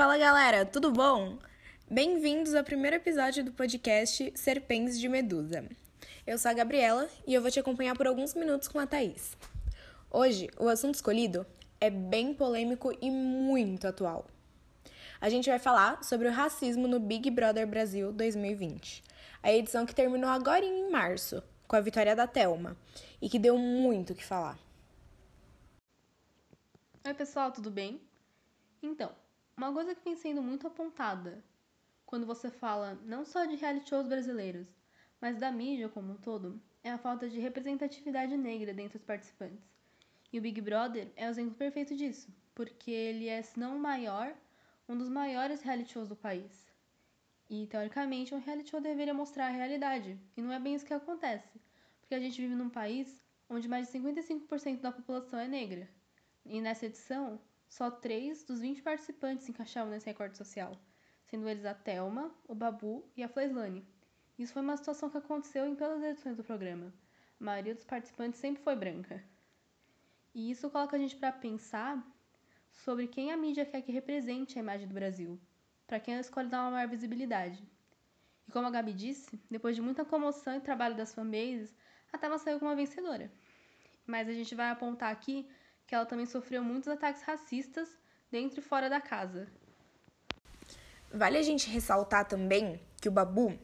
Fala galera, tudo bom? Bem-vindos ao primeiro episódio do podcast Serpentes de Medusa. Eu sou a Gabriela e eu vou te acompanhar por alguns minutos com a Thaís. Hoje, o assunto escolhido é bem polêmico e muito atual. A gente vai falar sobre o racismo no Big Brother Brasil 2020, a edição que terminou agora em março, com a vitória da Telma, e que deu muito o que falar. Oi, pessoal, tudo bem? Então, uma coisa que vem sendo muito apontada quando você fala não só de reality shows brasileiros, mas da mídia como um todo, é a falta de representatividade negra dentre os participantes. E o Big Brother é o exemplo perfeito disso, porque ele é, se não o maior, um dos maiores reality shows do país. E, teoricamente, um reality show deveria mostrar a realidade, e não é bem isso que acontece, porque a gente vive num país onde mais de 55% da população é negra. E nessa edição, só três dos 20 participantes se encaixavam nesse recorde social, sendo eles a Thelma, o Babu e a Fleislane. Isso foi uma situação que aconteceu em todas as edições do programa. A maioria dos participantes sempre foi branca. E isso coloca a gente para pensar sobre quem a mídia quer que represente a imagem do Brasil, para quem ela escolhe dar uma maior visibilidade. E como a Gabi disse, depois de muita comoção e trabalho das fanbases, a Thelma saiu como uma vencedora. Mas a gente vai apontar aqui que ela também sofreu muitos ataques racistas dentro e fora da casa. Vale a gente ressaltar também que o Babu,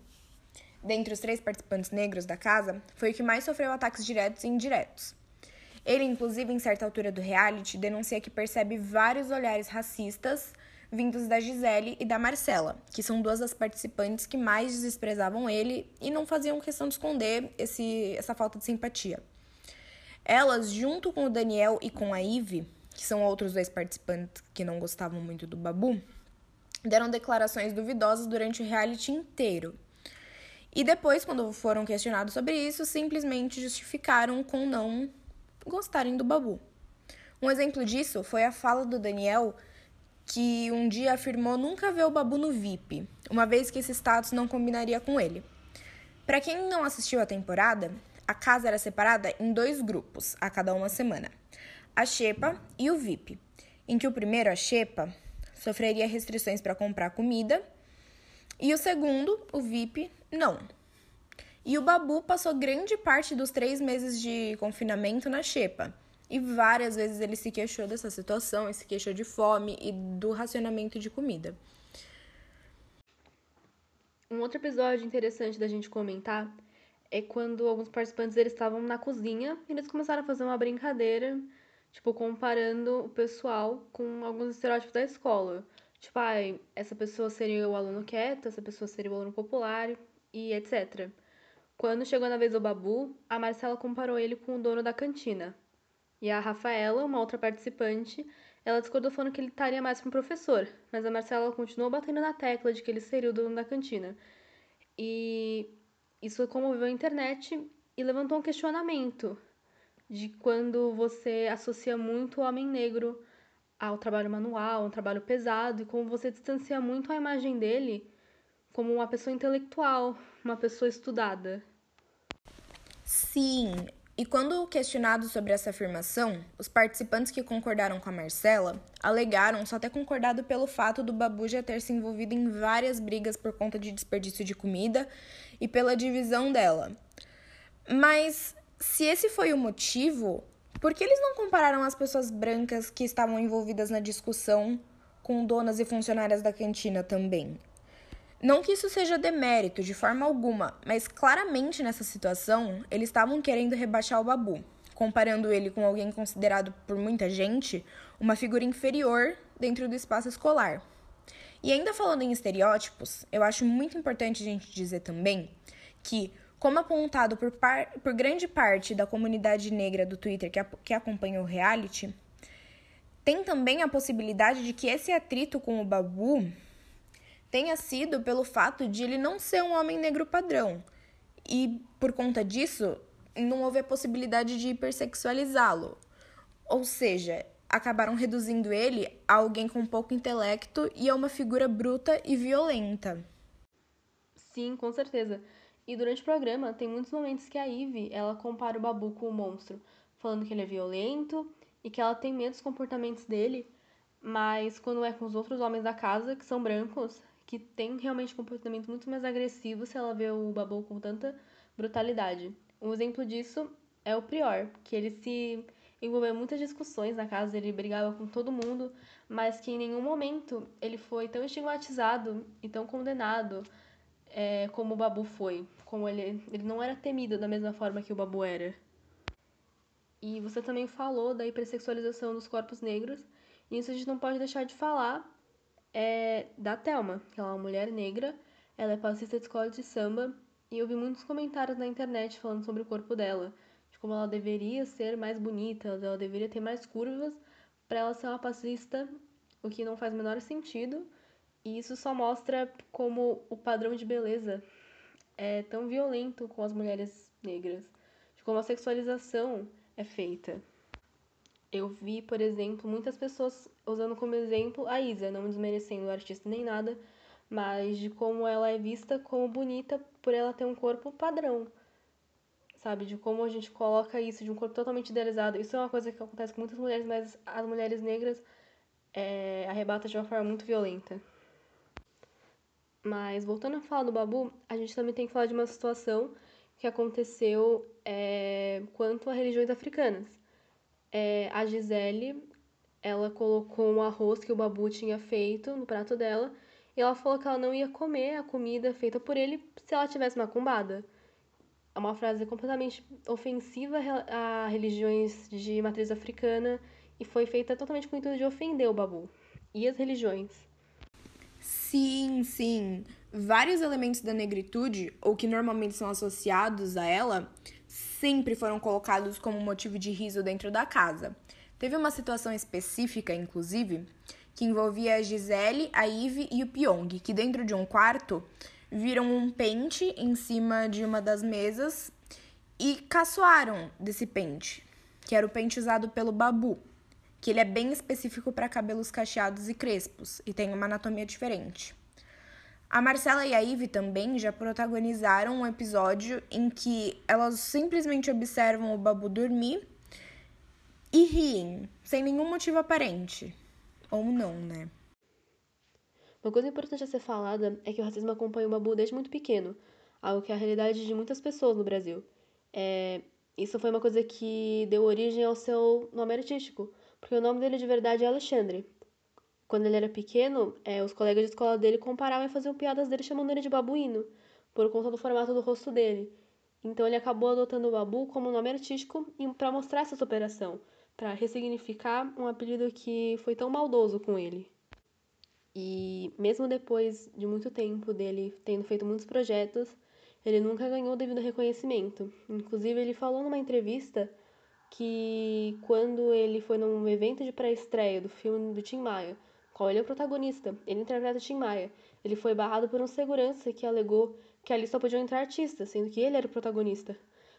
dentre os três participantes negros da casa, foi o que mais sofreu ataques diretos e indiretos. Ele, inclusive, em certa altura do reality, denuncia que percebe vários olhares racistas vindos da Gisele e da Marcela, que são duas das participantes que mais desprezavam ele e não faziam questão de esconder esse, essa falta de simpatia. Elas, junto com o Daniel e com a Ive, que são outros dois participantes que não gostavam muito do Babu, deram declarações duvidosas durante o reality inteiro. E depois, quando foram questionados sobre isso, simplesmente justificaram com não gostarem do Babu. Um exemplo disso foi a fala do Daniel, que um dia afirmou nunca ver o Babu no VIP, uma vez que esse status não combinaria com ele. Para quem não assistiu a temporada, a casa era separada em dois grupos, a cada uma semana: a Xepa e o VIP, em que o primeiro, a Xepa, sofreria restrições para comprar comida, e o segundo, o VIP, não. E o Babu passou grande parte dos três meses de confinamento na Xepa. E várias vezes ele se queixou dessa situação, se queixou de fome e do racionamento de comida. Um outro episódio interessante da gente comentar é quando alguns participantes eles estavam na cozinha e eles começaram a fazer uma brincadeira, tipo, comparando o pessoal com alguns estereótipos da escola. Tipo, ai, essa pessoa seria o aluno quieto, essa pessoa seria o aluno popular e etc. Quando chegou na vez do Babu, a Marcela comparou ele com o dono da cantina. E a Rafaela, uma outra participante, ela discordou falando que ele estaria mais para um professor, mas a Marcela continuou batendo na tecla de que ele seria o dono da cantina. E isso comoveu a internet e levantou um questionamento de quando você associa muito o homem negro ao trabalho manual, um trabalho pesado, e como você distancia muito a imagem dele como uma pessoa intelectual, uma pessoa estudada. Sim, e quando questionados sobre essa afirmação, os participantes que concordaram com a Marcela alegaram só ter concordado pelo fato do Babu já ter se envolvido em várias brigas por conta de desperdício de comida e pela divisão dela. Mas se esse foi o motivo, por que eles não compararam as pessoas brancas que estavam envolvidas na discussão com donas e funcionárias da cantina também? Não que isso seja demérito de forma alguma, mas claramente nessa situação eles estavam querendo rebaixar o Babu, comparando ele com alguém considerado por muita gente uma figura inferior dentro do espaço escolar. E ainda falando em estereótipos, eu acho muito importante a gente dizer também que, como apontado por, par, por grande parte da comunidade negra do Twitter que, que acompanha o reality, tem também a possibilidade de que esse atrito com o Babu tenha sido pelo fato de ele não ser um homem negro padrão. E por conta disso, não houve a possibilidade de hipersexualizá-lo. Ou seja, acabaram reduzindo ele a alguém com pouco intelecto e a uma figura bruta e violenta. Sim, com certeza. E durante o programa tem muitos momentos que a Ivy, ela compara o Babu com o monstro, falando que ele é violento e que ela tem medo dos comportamentos dele, Mas quando é com os outros homens da casa, que são brancos, que tem realmente um comportamento muito mais agressivo se ela vê o Babu com tanta brutalidade. Um exemplo disso é o Prior, que ele se envolveu em muitas discussões na casa, ele brigava com todo mundo, mas que em nenhum momento ele foi tão estigmatizado e tão condenado é, como o Babu foi. Como ele, ele não era temido da mesma forma que o Babu era. E você também falou da hipersexualização dos corpos negros, e isso a gente não pode deixar de falar é da Thelma, que é uma mulher negra, ela é passista de escola de samba, e eu vi muitos comentários na internet falando sobre o corpo dela, de como ela deveria ser mais bonita, ela deveria ter mais curvas para ela ser uma passista, o que não faz o menor sentido, e isso só mostra como o padrão de beleza é tão violento com as mulheres negras, de como a sexualização é feita. Eu vi, por exemplo, muitas pessoas usando como exemplo a Isa, não desmerecendo o artista nem nada, mas de como ela é vista como bonita por ela ter um corpo padrão. Sabe? De como a gente coloca isso de um corpo totalmente idealizado. Isso é uma coisa que acontece com muitas mulheres, mas as mulheres negras é, arrebata de uma forma muito violenta. Mas voltando a falar do Babu, a gente também tem que falar de uma situação que aconteceu é, quanto a religiões africanas. É, a Gisele, ela colocou um arroz que o Babu tinha feito no prato dela e ela falou que ela não ia comer a comida feita por ele se ela tivesse macumbada. É uma frase completamente ofensiva a religiões de matriz africana e foi feita totalmente com o intuito de ofender o Babu e as religiões. Sim, sim. Vários elementos da negritude, ou que normalmente são associados a ela, sempre foram colocados como motivo de riso dentro da casa. Teve uma situação específica, inclusive, que envolvia a Gisele, a Ive e o Pyong, que dentro de um quarto viram um pente em cima de uma das mesas e caçoaram desse pente, que era o pente usado pelo Babu, que ele é bem específico para cabelos cacheados e crespos e tem uma anatomia diferente. A Marcela e a Ivy também já protagonizaram um episódio em que elas simplesmente observam o Babu dormir e riem, sem nenhum motivo aparente. Ou não, né? Uma coisa importante a ser falada é que o racismo acompanha o Babu desde muito pequeno, algo que é a realidade de muitas pessoas no Brasil. É, isso foi uma coisa que deu origem ao seu nome artístico, porque o nome dele de verdade é Alexandre, quando ele era pequeno, é, os colegas de escola dele comparavam e faziam piadas dele chamando ele de babuíno, por conta do formato do rosto dele. Então ele acabou adotando o Babu como nome artístico para mostrar essa superação, para ressignificar um apelido que foi tão maldoso com ele. E mesmo depois de muito tempo dele tendo feito muitos projetos, ele nunca ganhou o devido reconhecimento. Inclusive, ele falou numa entrevista que quando ele foi num evento de pré-estreia do filme do Tim Maia, ele é o protagonista. Ele interpreta Tim Maia. Ele foi barrado por um segurança que alegou que ali só podiam entrar artistas, sendo que ele era o protagonista.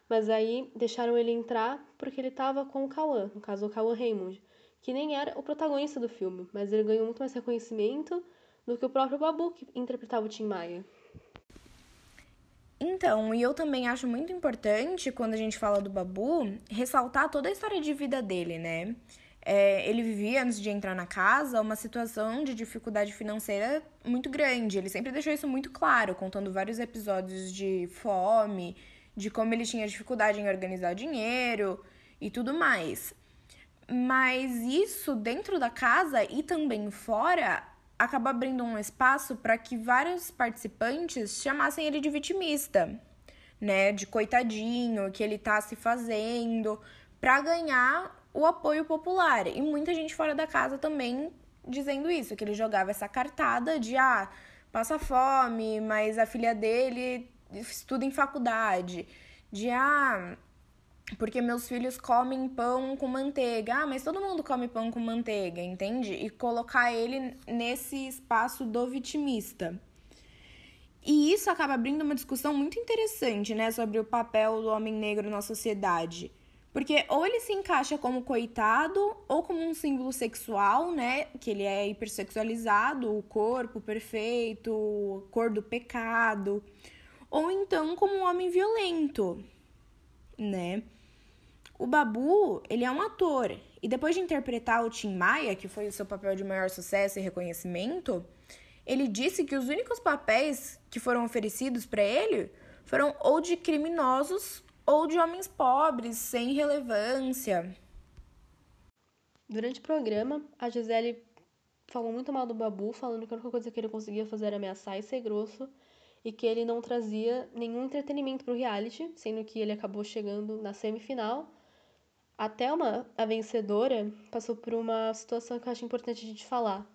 Mas aí deixaram ele entrar porque ele estava com o Cauã, no caso o Cauã Raymond, que nem era o protagonista do filme, mas ele ganhou muito mais reconhecimento do que o próprio Babu, que interpretava o Tim Maia. Então, e eu também acho muito importante, quando a gente fala do Babu, ressaltar toda a história de vida dele, né? É, ele vivia, antes de entrar na casa, uma situação de dificuldade financeira muito grande. Ele sempre deixou isso muito claro, contando vários episódios de fome, de como ele tinha dificuldade em organizar dinheiro e tudo mais. Mas isso dentro da casa e também fora acaba abrindo um espaço para que vários participantes chamassem ele de vitimista, né? De coitadinho, que ele tá se fazendo para ganhar o apoio popular. E muita gente fora da casa também dizendo isso, que ele jogava essa cartada de ah, passa fome, mas a filha dele estuda em faculdade. De ah, porque meus filhos comem pão com manteiga. Ah, mas todo mundo come pão com manteiga, entende? E colocar ele nesse espaço do vitimista. E isso acaba abrindo uma discussão muito interessante, né, sobre o papel do homem negro na sociedade. Porque ou ele se encaixa como coitado, ou como um símbolo sexual, né? Que ele é hipersexualizado, o corpo perfeito, cor do pecado. Ou então como um homem violento, né? O Babu, ele é um ator. E depois de interpretar o Tim Maia, que foi o seu papel de maior sucesso e reconhecimento, ele disse que os únicos papéis que foram oferecidos para ele foram ou de criminosos ou de homens pobres, sem relevância. Durante o programa, a Gisele falou muito mal do Babu, falando que a única coisa que ele conseguia fazer era ameaçar e ser grosso, e que ele não trazia nenhum entretenimento para o reality, sendo que ele acabou chegando na semifinal. A Thelma, a vencedora, passou por uma situação que eu acho importante a gente falar.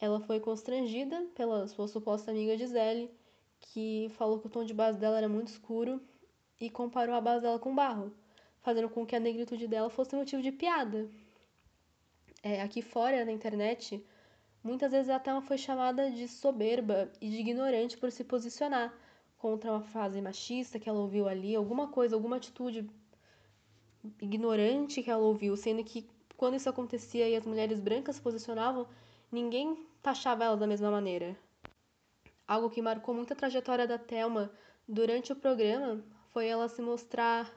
Ela foi constrangida pela sua suposta amiga Gisele, que falou que o tom de base dela era muito escuro e comparou a base dela com barro, fazendo com que a negritude dela fosse motivo de piada. É, aqui fora, na internet, muitas vezes a Thelma foi chamada de soberba e de ignorante por se posicionar contra uma frase machista que ela ouviu ali, alguma coisa, alguma atitude ignorante que ela ouviu, sendo que quando isso acontecia e as mulheres brancas se posicionavam, ninguém taxava ela da mesma maneira. Algo que marcou muito a trajetória da Thelma durante o programa foi ela se mostrar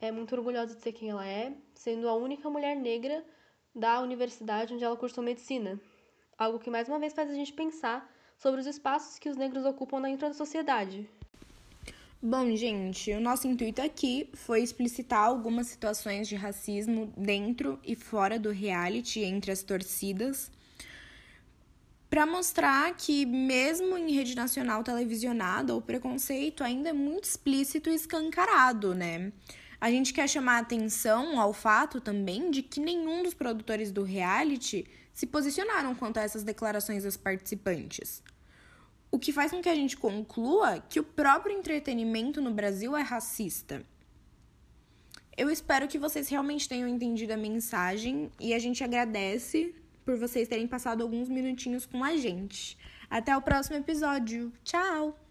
é, muito orgulhosa de ser quem ela é, sendo a única mulher negra da universidade onde ela cursou medicina. Algo que mais uma vez faz a gente pensar sobre os espaços que os negros ocupam dentro da sociedade. Bom, gente, o nosso intuito aqui foi explicitar algumas situações de racismo dentro e fora do reality entre as torcidas para mostrar que, mesmo em rede nacional televisionada, o preconceito ainda é muito explícito e escancarado, né? A gente quer chamar atenção ao fato também de que nenhum dos produtores do reality se posicionaram quanto a essas declarações das participantes. O que faz com que a gente conclua que o próprio entretenimento no Brasil é racista. Eu espero que vocês realmente tenham entendido a mensagem e a gente agradece por vocês terem passado alguns minutinhos com a gente. Até o próximo episódio. Tchau!